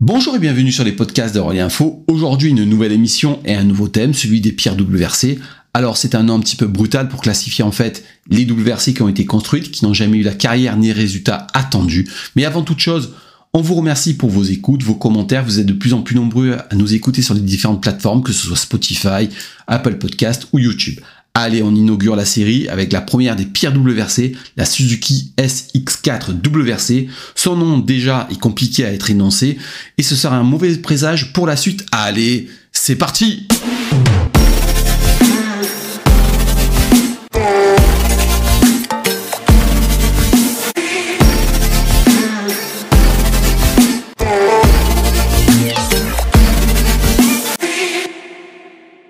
Bonjour et bienvenue sur les podcasts de Info. Aujourd'hui, une nouvelle émission et un nouveau thème, celui des pierres WRC. Alors, c'est un nom un petit peu brutal pour classifier en fait les WRC qui ont été construites, qui n'ont jamais eu la carrière ni les résultats attendus. Mais avant toute chose, on vous remercie pour vos écoutes, vos commentaires. Vous êtes de plus en plus nombreux à nous écouter sur les différentes plateformes, que ce soit Spotify, Apple Podcast ou YouTube. Allez, on inaugure la série avec la première des pires WRC, la Suzuki SX4 WRC. Son nom déjà est compliqué à être énoncé et ce sera un mauvais présage pour la suite. Allez, c'est parti!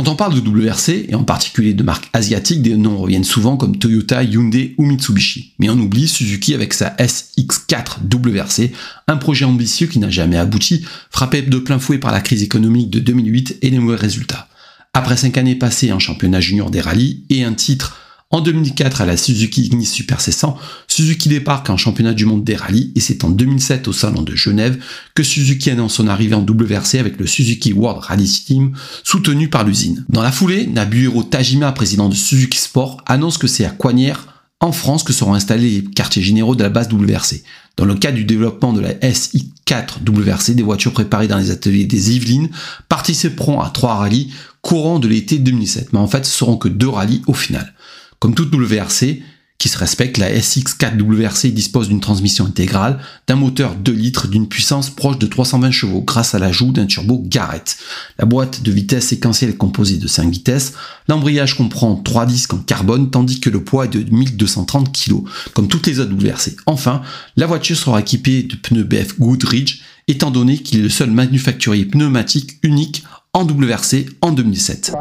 Quand on parle de WRC, et en particulier de marques asiatiques, des noms reviennent souvent comme Toyota, Hyundai ou Mitsubishi. Mais on oublie Suzuki avec sa SX4 WRC, un projet ambitieux qui n'a jamais abouti, frappé de plein fouet par la crise économique de 2008 et les mauvais résultats. Après 5 années passées en championnat junior des rallyes et un titre en 2004, à la Suzuki Ignis Super C100, Suzuki débarque en championnat du monde des rallyes et c'est en 2007 au salon de Genève que Suzuki annonce son arrivée en WRC avec le Suzuki World Rally Team soutenu par l'usine. Dans la foulée, Nabuhiro Tajima, président de Suzuki Sport, annonce que c'est à Coignières, en France, que seront installés les quartiers généraux de la base WRC. Dans le cadre du développement de la SI4 WRC, des voitures préparées dans les ateliers des Yvelines participeront à trois rallyes courant de l'été 2007. Mais en fait, ce seront que deux rallyes au final. Comme toute WRC qui se respecte, la SX4 WRC dispose d'une transmission intégrale, d'un moteur 2 litres d'une puissance proche de 320 chevaux grâce à l'ajout d'un turbo Garrett. La boîte de vitesse séquentielle est composée de 5 vitesses, l'embrayage comprend 3 disques en carbone tandis que le poids est de 1230 kg, comme toutes les autres WRC. Enfin, la voiture sera équipée de pneus BF Goodrich, étant donné qu'il est le seul manufacturier pneumatique unique en WRC en 2007.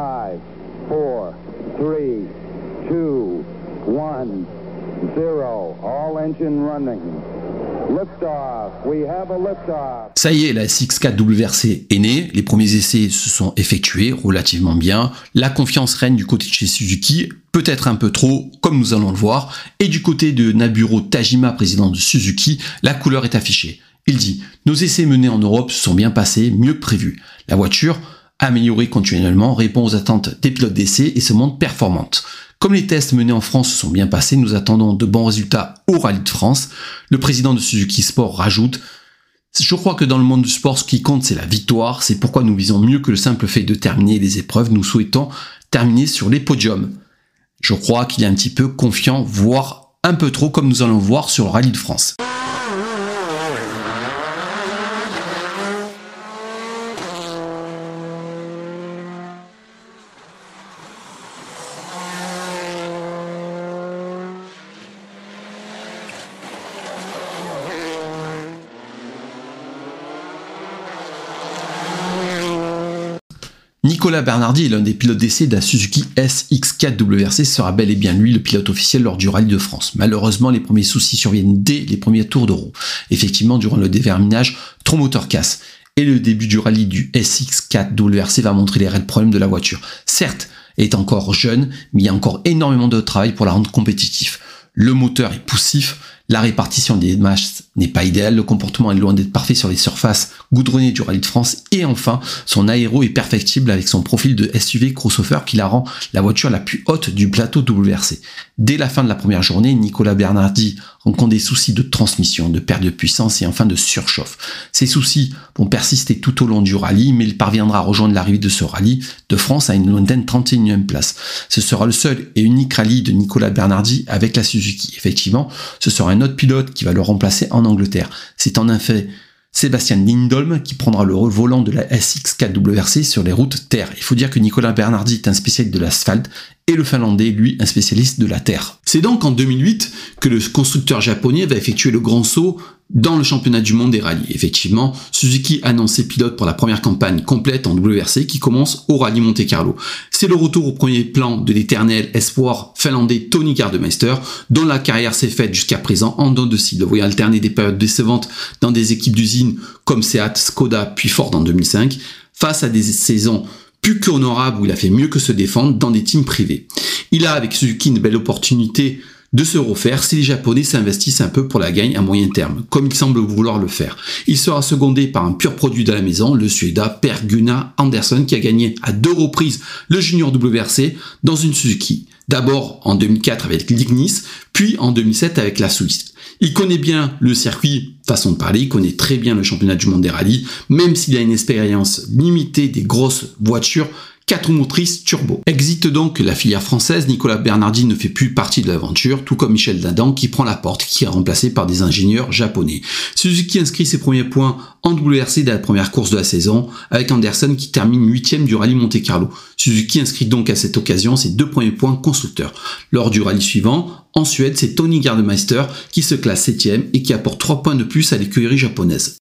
Ça y est, la 6-4 WRC est née, les premiers essais se sont effectués relativement bien, la confiance règne du côté de chez Suzuki, peut-être un peu trop, comme nous allons le voir, et du côté de Naburo Tajima, président de Suzuki, la couleur est affichée. Il dit Nos essais menés en Europe se sont bien passés, mieux que prévu. La voiture, améliorée continuellement, répond aux attentes des pilotes d'essai et se montre performante. Comme les tests menés en France se sont bien passés, nous attendons de bons résultats au Rallye de France. Le président de Suzuki Sport rajoute je crois que dans le monde du sport, ce qui compte, c'est la victoire. C'est pourquoi nous visons mieux que le simple fait de terminer les épreuves. Nous souhaitons terminer sur les podiums. Je crois qu'il est un petit peu confiant, voire un peu trop, comme nous allons voir sur le Rallye de France. Nicolas Bernardi est l'un des pilotes d'essai de la Suzuki SX4 WRC, sera bel et bien lui le pilote officiel lors du Rallye de France. Malheureusement, les premiers soucis surviennent dès les premiers tours de roue. Effectivement, durant le déverminage, trop moteur casse. Et le début du rallye du SX4 WRC va montrer les réels problèmes de la voiture. Certes, elle est encore jeune, mais il y a encore énormément de travail pour la rendre compétitive. Le moteur est poussif, la répartition des masses n'est pas idéale, le comportement est loin d'être parfait sur les surfaces goudronnées du Rallye de France et enfin son aéro est perfectible avec son profil de SUV crossover qui la rend la voiture la plus haute du plateau WRC. Dès la fin de la première journée, Nicolas Bernardi rencontre des soucis de transmission, de perte de puissance et enfin de surchauffe. Ces soucis vont persister tout au long du rallye, mais il parviendra à rejoindre l'arrivée de ce rallye de France à une lointaine 31e place. Ce sera le seul et unique rallye de Nicolas Bernardi avec la Suzuki. Effectivement, ce sera un autre pilote qui va le remplacer en Angleterre. C'est en effet Sébastien Lindholm qui prendra le volant de la SX4WRC sur les routes terre. Il faut dire que Nicolas Bernardi est un spécialiste de l'asphalte et le Finlandais, lui, un spécialiste de la terre. C'est donc en 2008 que le constructeur japonais va effectuer le grand saut dans le championnat du monde des rallyes. Effectivement, Suzuki annonce ses pilotes pour la première campagne complète en WRC qui commence au rallye Monte Carlo. C'est le retour au premier plan de l'éternel espoir finlandais Tony Gardemeister, dont la carrière s'est faite jusqu'à présent en dents de scie. Le voyant alterner des périodes décevantes dans des équipes d'usine comme Seat, Skoda puis Ford en 2005, face à des saisons plus qu'honorables où il a fait mieux que se défendre dans des teams privés. Il a avec Suzuki une belle opportunité de se refaire si les Japonais s'investissent un peu pour la gagne à moyen terme, comme ils semblent vouloir le faire. Il sera secondé par un pur produit de la maison, le Suédois Per Gunnar Anderson, qui a gagné à deux reprises le Junior WRC dans une Suzuki. D'abord en 2004 avec l'Ignis, puis en 2007 avec la Suisse. Il connaît bien le circuit, façon de parler, il connaît très bien le championnat du monde des rallyes, même s'il a une expérience limitée des grosses voitures 4 motrices turbo. Exit donc la filière française, Nicolas Bernardi ne fait plus partie de l'aventure, tout comme Michel Dadan qui prend la porte, qui est remplacé par des ingénieurs japonais. Suzuki inscrit ses premiers points en WRC dès la première course de la saison, avec Anderson qui termine 8 du rallye Monte Carlo. Suzuki inscrit donc à cette occasion ses deux premiers points constructeurs. Lors du rallye suivant, en Suède, c'est Tony Gardemeister qui se classe 7 et qui apporte 3 points de plus à l'écurie japonaise.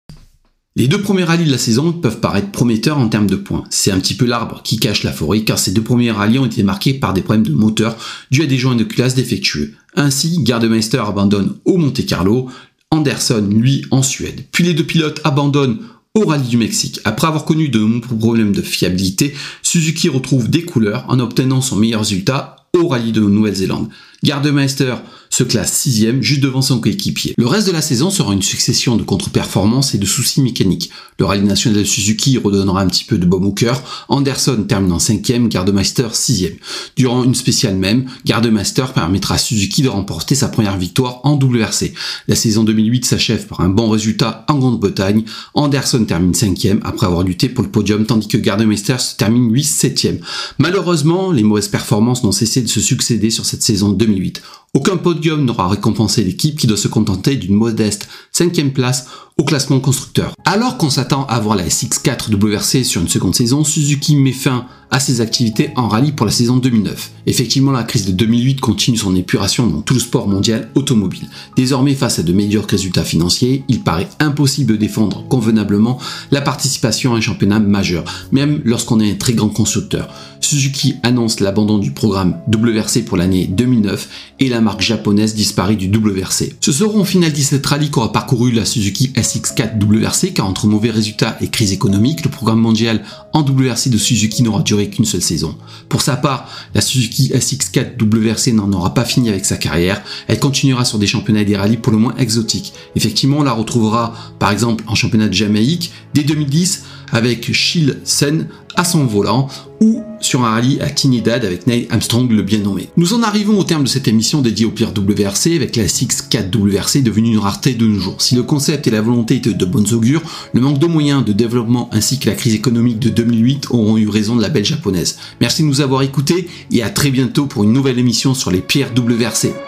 Les deux premiers rallyes de la saison peuvent paraître prometteurs en termes de points. C'est un petit peu l'arbre qui cache la forêt car ces deux premiers rallyes ont été marqués par des problèmes de moteur dus à des joints de classe défectueux. Ainsi, Gardemeister abandonne au Monte Carlo, Anderson lui en Suède. Puis les deux pilotes abandonnent au rallye du Mexique. Après avoir connu de nombreux problèmes de fiabilité, Suzuki retrouve des couleurs en obtenant son meilleur résultat au rallye de Nouvelle-Zélande. Gardemeister se classe sixième, juste devant son coéquipier. Le reste de la saison sera une succession de contre-performances et de soucis mécaniques. Le rallye national de Suzuki redonnera un petit peu de baume au cœur. Anderson termine en cinquième, Gardemeister sixième. Durant une spéciale même, Gardemeister permettra à Suzuki de remporter sa première victoire en WRC. La saison 2008 s'achève par un bon résultat en Grande-Bretagne. Anderson termine cinquième après avoir lutté pour le podium, tandis que Gardemeister se termine 8 septième. Malheureusement, les mauvaises performances n'ont cessé de se succéder sur cette saison 2008. Aucun podium n'aura récompensé l'équipe qui doit se contenter d'une modeste cinquième place au classement constructeur. Alors qu'on s'attend à voir la SX4 WRC sur une seconde saison, Suzuki met fin à ses activités en rallye pour la saison 2009. Effectivement, la crise de 2008 continue son épuration dans tout le sport mondial automobile. Désormais, face à de médiocres résultats financiers, il paraît impossible de défendre convenablement la participation à un championnat majeur, même lorsqu'on est un très grand constructeur. Suzuki annonce l'abandon du programme WRC pour l'année 2009 et la marque japonaise disparaît du WRC. Ce seront au final 17 rallyes qu'aura parcouru la Suzuki SX4 WRC car entre mauvais résultats et crise économique, le programme mondial en WRC de Suzuki n'aura duré qu'une seule saison. Pour sa part, la Suzuki SX4 WRC n'en aura pas fini avec sa carrière, elle continuera sur des championnats et des rallyes pour le moins exotiques. Effectivement, on la retrouvera par exemple en championnat de Jamaïque dès 2010 avec Shil Sen à son volant ou sur un rallye à Trinidad avec Neil Armstrong le bien nommé. Nous en arrivons au terme de cette émission dédiée au pire WRC avec la 6-4 WRC devenue une rareté de nos jours. Si le concept et la volonté étaient de bonnes augures, le manque de moyens de développement ainsi que la crise économique de 2008 auront eu raison de la belle japonaise. Merci de nous avoir écoutés et à très bientôt pour une nouvelle émission sur les pierres WRC.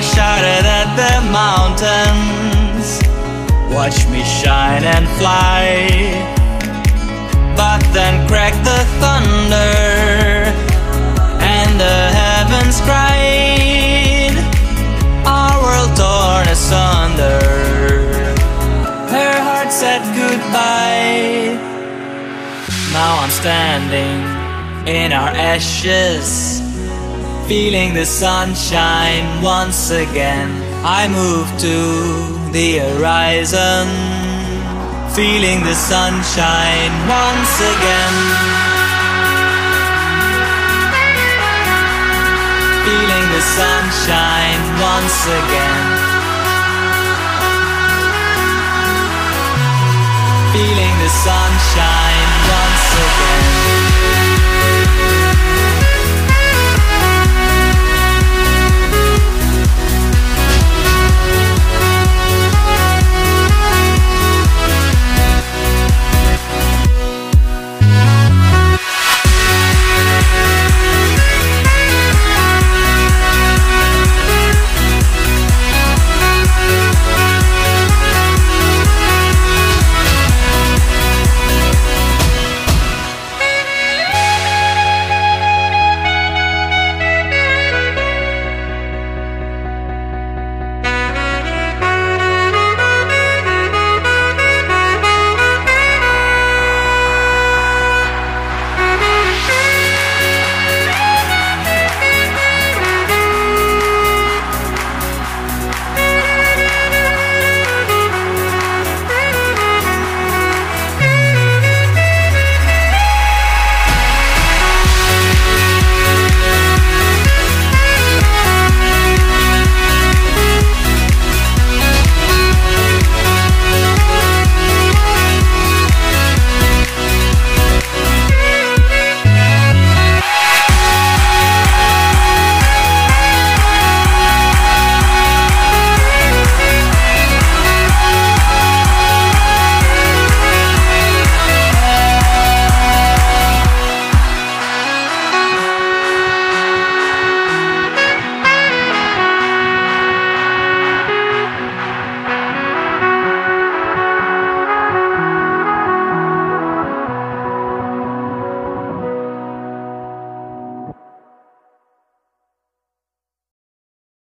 I shouted at the mountains Watch me shine and fly. But then crack the thunder, and the heavens cried. Our world torn asunder. Her heart said goodbye. Now I'm standing in our ashes, feeling the sunshine once again. I move to the horizon, feeling the sunshine once again. Feeling the sunshine once again. Feeling the sunshine